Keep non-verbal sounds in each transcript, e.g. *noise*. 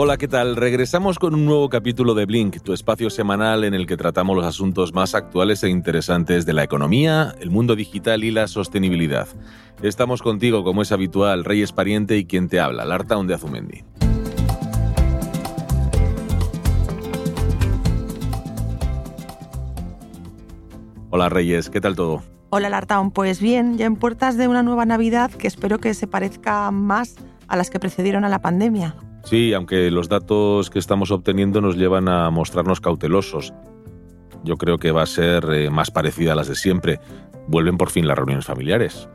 Hola, ¿qué tal? Regresamos con un nuevo capítulo de Blink, tu espacio semanal en el que tratamos los asuntos más actuales e interesantes de la economía, el mundo digital y la sostenibilidad. Estamos contigo, como es habitual, Reyes Pariente y quien te habla, Lartaun de Azumendi. Hola Reyes, ¿qué tal todo? Hola Lartaon, pues bien, ya en puertas de una nueva Navidad que espero que se parezca más a las que precedieron a la pandemia. Sí, aunque los datos que estamos obteniendo nos llevan a mostrarnos cautelosos. Yo creo que va a ser eh, más parecida a las de siempre. Vuelven por fin las reuniones familiares.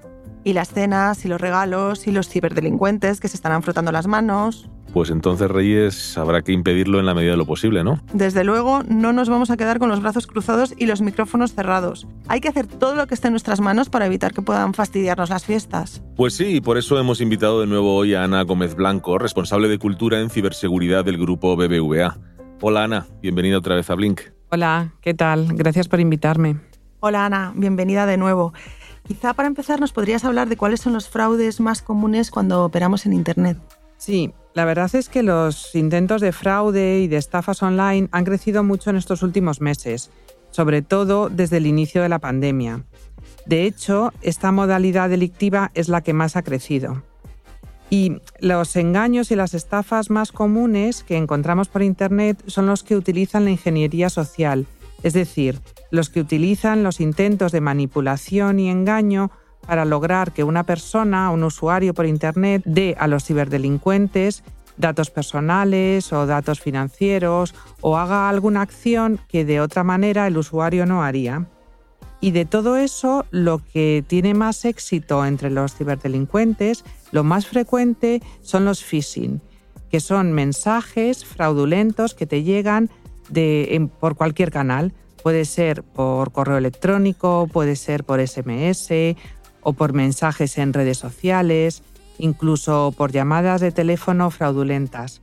Y las cenas, y los regalos, y los ciberdelincuentes que se estarán frotando las manos. Pues entonces, Reyes, habrá que impedirlo en la medida de lo posible, ¿no? Desde luego, no nos vamos a quedar con los brazos cruzados y los micrófonos cerrados. Hay que hacer todo lo que esté en nuestras manos para evitar que puedan fastidiarnos las fiestas. Pues sí, y por eso hemos invitado de nuevo hoy a Ana Gómez Blanco, responsable de cultura en ciberseguridad del grupo BBVA. Hola Ana, bienvenida otra vez a Blink. Hola, ¿qué tal? Gracias por invitarme. Hola Ana, bienvenida de nuevo. Quizá para empezar nos podrías hablar de cuáles son los fraudes más comunes cuando operamos en Internet. Sí, la verdad es que los intentos de fraude y de estafas online han crecido mucho en estos últimos meses, sobre todo desde el inicio de la pandemia. De hecho, esta modalidad delictiva es la que más ha crecido. Y los engaños y las estafas más comunes que encontramos por Internet son los que utilizan la ingeniería social, es decir, los que utilizan los intentos de manipulación y engaño para lograr que una persona, un usuario por Internet, dé a los ciberdelincuentes datos personales o datos financieros o haga alguna acción que de otra manera el usuario no haría. Y de todo eso, lo que tiene más éxito entre los ciberdelincuentes, lo más frecuente son los phishing, que son mensajes fraudulentos que te llegan por cualquier canal. Puede ser por correo electrónico, puede ser por SMS o por mensajes en redes sociales, incluso por llamadas de teléfono fraudulentas.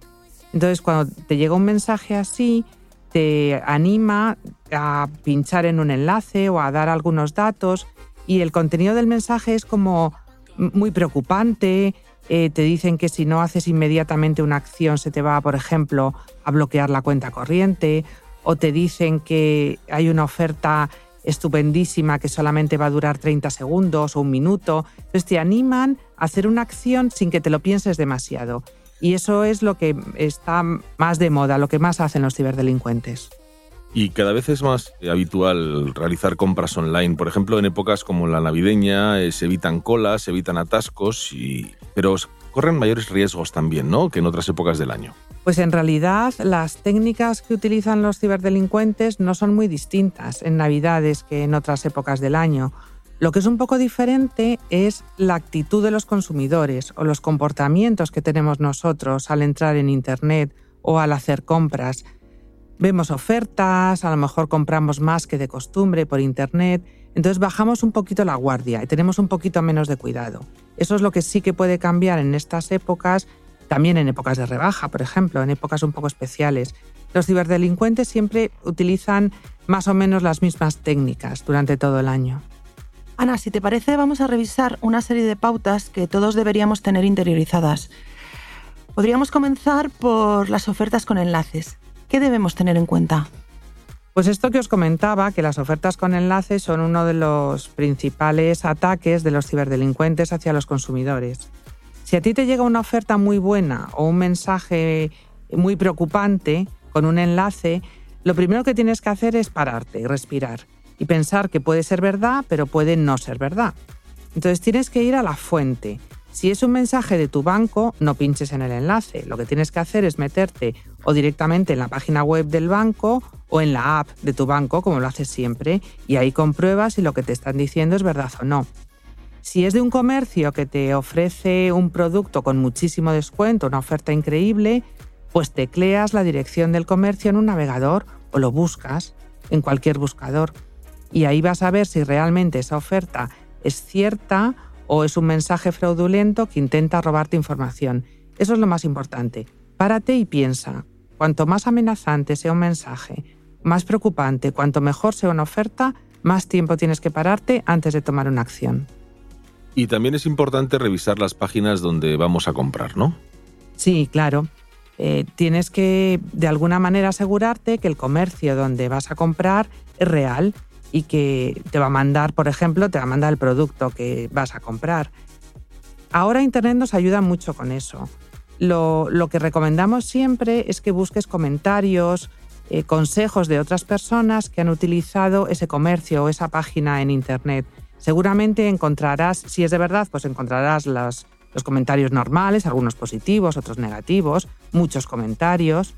Entonces, cuando te llega un mensaje así, te anima a pinchar en un enlace o a dar algunos datos y el contenido del mensaje es como muy preocupante. Eh, te dicen que si no haces inmediatamente una acción se te va, por ejemplo, a bloquear la cuenta corriente o te dicen que hay una oferta estupendísima que solamente va a durar 30 segundos o un minuto. Entonces te animan a hacer una acción sin que te lo pienses demasiado. Y eso es lo que está más de moda, lo que más hacen los ciberdelincuentes. Y cada vez es más habitual realizar compras online. Por ejemplo, en épocas como la navideña eh, se evitan colas, se evitan atascos, y... pero corren mayores riesgos también, ¿no? Que en otras épocas del año. Pues en realidad las técnicas que utilizan los ciberdelincuentes no son muy distintas en Navidades que en otras épocas del año. Lo que es un poco diferente es la actitud de los consumidores o los comportamientos que tenemos nosotros al entrar en Internet o al hacer compras. Vemos ofertas, a lo mejor compramos más que de costumbre por Internet, entonces bajamos un poquito la guardia y tenemos un poquito menos de cuidado. Eso es lo que sí que puede cambiar en estas épocas, también en épocas de rebaja, por ejemplo, en épocas un poco especiales. Los ciberdelincuentes siempre utilizan más o menos las mismas técnicas durante todo el año. Ana, si te parece, vamos a revisar una serie de pautas que todos deberíamos tener interiorizadas. Podríamos comenzar por las ofertas con enlaces. ¿Qué debemos tener en cuenta? Pues esto que os comentaba, que las ofertas con enlaces son uno de los principales ataques de los ciberdelincuentes hacia los consumidores. Si a ti te llega una oferta muy buena o un mensaje muy preocupante con un enlace, lo primero que tienes que hacer es pararte y respirar y pensar que puede ser verdad, pero puede no ser verdad. Entonces tienes que ir a la fuente. Si es un mensaje de tu banco, no pinches en el enlace. Lo que tienes que hacer es meterte o directamente en la página web del banco o en la app de tu banco, como lo haces siempre, y ahí compruebas si lo que te están diciendo es verdad o no. Si es de un comercio que te ofrece un producto con muchísimo descuento, una oferta increíble, pues tecleas la dirección del comercio en un navegador o lo buscas en cualquier buscador. Y ahí vas a ver si realmente esa oferta es cierta o es un mensaje fraudulento que intenta robarte información. Eso es lo más importante. Párate y piensa. Cuanto más amenazante sea un mensaje, más preocupante, cuanto mejor sea una oferta, más tiempo tienes que pararte antes de tomar una acción. Y también es importante revisar las páginas donde vamos a comprar, ¿no? Sí, claro. Eh, tienes que de alguna manera asegurarte que el comercio donde vas a comprar es real y que te va a mandar, por ejemplo, te va a mandar el producto que vas a comprar. Ahora Internet nos ayuda mucho con eso. Lo, lo que recomendamos siempre es que busques comentarios, eh, consejos de otras personas que han utilizado ese comercio o esa página en Internet. Seguramente encontrarás, si es de verdad, pues encontrarás los, los comentarios normales, algunos positivos, otros negativos, muchos comentarios.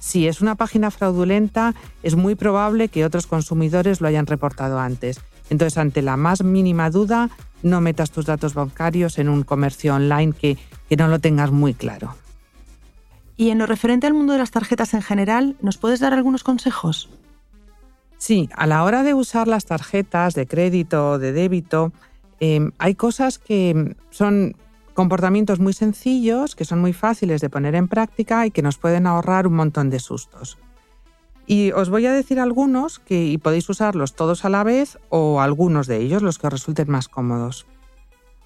Si es una página fraudulenta, es muy probable que otros consumidores lo hayan reportado antes. Entonces, ante la más mínima duda, no metas tus datos bancarios en un comercio online que, que no lo tengas muy claro. Y en lo referente al mundo de las tarjetas en general, ¿nos puedes dar algunos consejos? Sí, a la hora de usar las tarjetas de crédito o de débito, eh, hay cosas que son comportamientos muy sencillos, que son muy fáciles de poner en práctica y que nos pueden ahorrar un montón de sustos. Y os voy a decir algunos que podéis usarlos todos a la vez o algunos de ellos, los que os resulten más cómodos.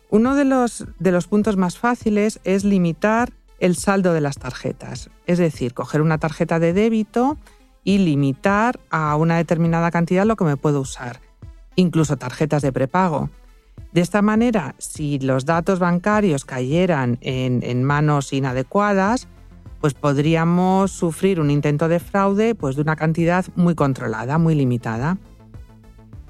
Uno de los, de los puntos más fáciles es limitar el saldo de las tarjetas, es decir, coger una tarjeta de débito y limitar a una determinada cantidad lo que me puedo usar, incluso tarjetas de prepago. De esta manera, si los datos bancarios cayeran en, manos inadecuadas, pues podríamos sufrir un intento de fraude pues de una cantidad muy controlada, muy limitada.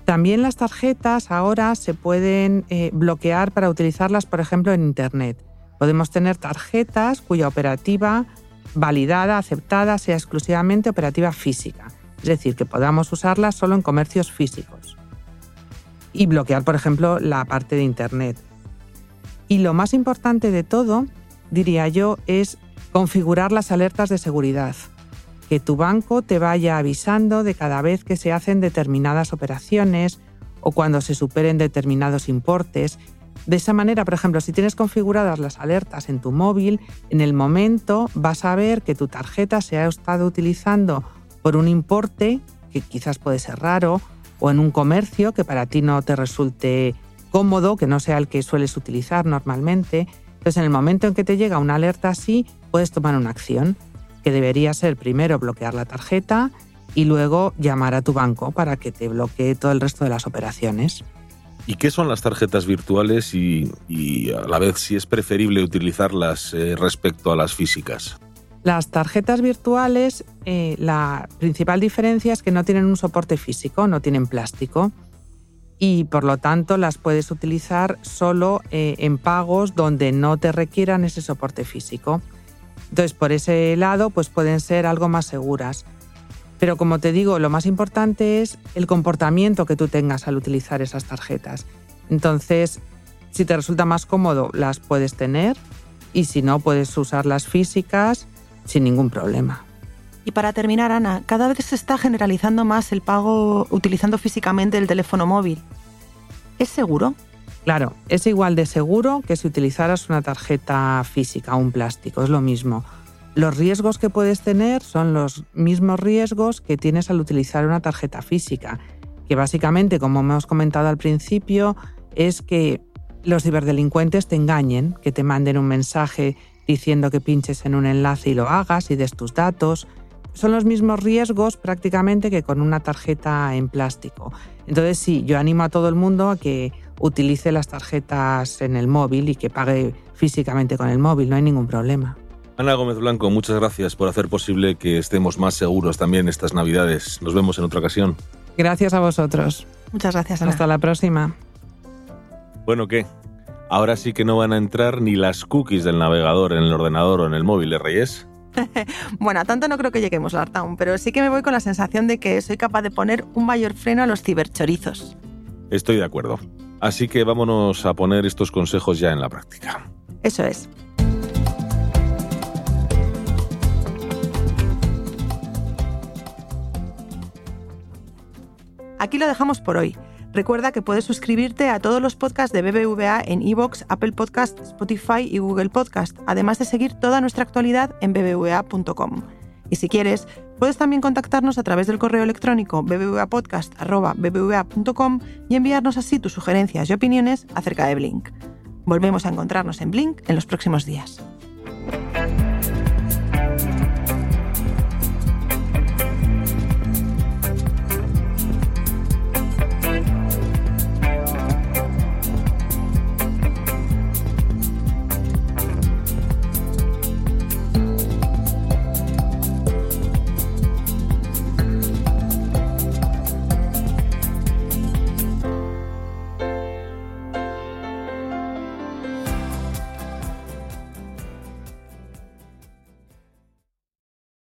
También las tarjetas ahora se pueden eh, bloquear para utilizarlas, por ejemplo, en Internet. Podemos tener tarjetas cuya operativa validada, aceptada, sea exclusivamente operativa física, es decir, que podamos usarlas solo en comercios físicos. Y bloquear, por ejemplo, la parte de Internet. Y lo más importante de todo, diría yo, es configurar las alertas de seguridad. Que tu banco te vaya avisando de cada vez que se hacen determinadas operaciones o cuando se superen determinados importes de esa manera, por ejemplo, si tienes configuradas las alertas en tu móvil, en el momento vas a ver que tu tarjeta se ha estado utilizando por un importe que quizás puede ser raro o en un comercio que para ti no te resulte cómodo, que no sea el que sueles utilizar normalmente. Entonces, en el momento en que te llega una alerta así, puedes tomar una acción, que debería ser primero bloquear la tarjeta y luego llamar a tu banco para que te bloquee todo el resto de las operaciones. ¿Y qué son las tarjetas virtuales y, a la vez si es preferible utilizarlas eh, respecto a las físicas? Las tarjetas virtuales, eh, la principal diferencia es que no tienen un soporte físico, no tienen plástico y por lo tanto las puedes utilizar solo eh, en pagos donde no te requieran ese soporte físico. Entonces, por ese lado, pues pueden ser algo más seguras. Pero como te digo, lo más importante es el comportamiento que tú tengas al utilizar esas tarjetas. Entonces, si te resulta más cómodo, las puedes tener y si no, puedes usarlas físicas sin ningún problema. Y para terminar, Ana, cada vez se está generalizando más el pago utilizando físicamente el teléfono móvil. ¿Es seguro? Claro, es igual de seguro que si utilizaras una tarjeta física un plástico, es lo mismo. Los riesgos que puedes tener son los mismos riesgos que tienes al utilizar una tarjeta física, que básicamente, como hemos comentado al principio, es que los ciberdelincuentes te engañen, que te manden un mensaje diciendo que pinches en un enlace y lo hagas y des tus datos. Son los mismos riesgos prácticamente que con una tarjeta en plástico. Entonces sí, yo animo a todo el mundo a que utilice las tarjetas en el móvil y que pague físicamente con el móvil, no hay ningún problema. Ana Gómez Blanco, muchas gracias por hacer posible que estemos más seguros también estas Navidades. Nos vemos en otra ocasión. Gracias a vosotros. Muchas gracias, Ana. Hasta la próxima. Bueno, ¿qué? Ahora sí que no van a entrar ni las cookies del navegador en el ordenador o en el móvil, ¿eh, Reyes? *laughs* bueno, a tanto no creo que lleguemos, Lartown, pero sí que me voy con la sensación de que soy capaz de poner un mayor freno a los ciberchorizos. Estoy de acuerdo. Así que vámonos a poner estos consejos ya en la práctica. Eso es. Aquí lo dejamos por hoy. Recuerda que puedes suscribirte a todos los podcasts de BBVA en iVoox, Apple Podcast, Spotify y Google Podcast, además de seguir toda nuestra actualidad en bbva.com. Y si quieres, puedes también contactarnos a través del correo electrónico bbvapodcast.bbva.com y enviarnos así tus sugerencias y opiniones acerca de Blink. Volvemos a encontrarnos en Blink en los próximos días.